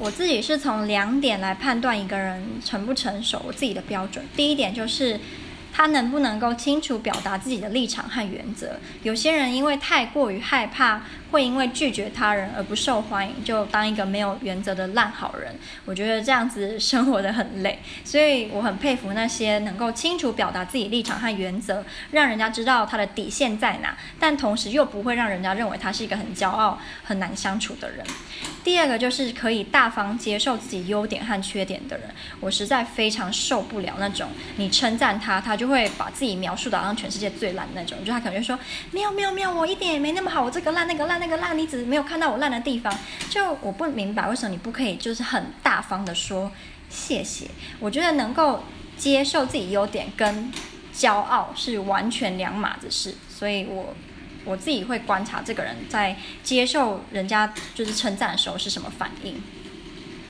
我自己是从两点来判断一个人成不成熟，我自己的标准。第一点就是。他能不能够清楚表达自己的立场和原则？有些人因为太过于害怕，会因为拒绝他人而不受欢迎，就当一个没有原则的烂好人。我觉得这样子生活得很累，所以我很佩服那些能够清楚表达自己立场和原则，让人家知道他的底线在哪，但同时又不会让人家认为他是一个很骄傲、很难相处的人。第二个就是可以大方接受自己优点和缺点的人。我实在非常受不了那种你称赞他，他就会把自己描述的好像全世界最烂那种，就他可能就说没有没有没有，我一点也没那么好，我这个烂那个烂那个烂，你只没有看到我烂的地方。就我不明白为什么你不可以就是很大方的说谢谢。我觉得能够接受自己优点跟骄傲是完全两码子事，所以我我自己会观察这个人在接受人家就是称赞的时候是什么反应。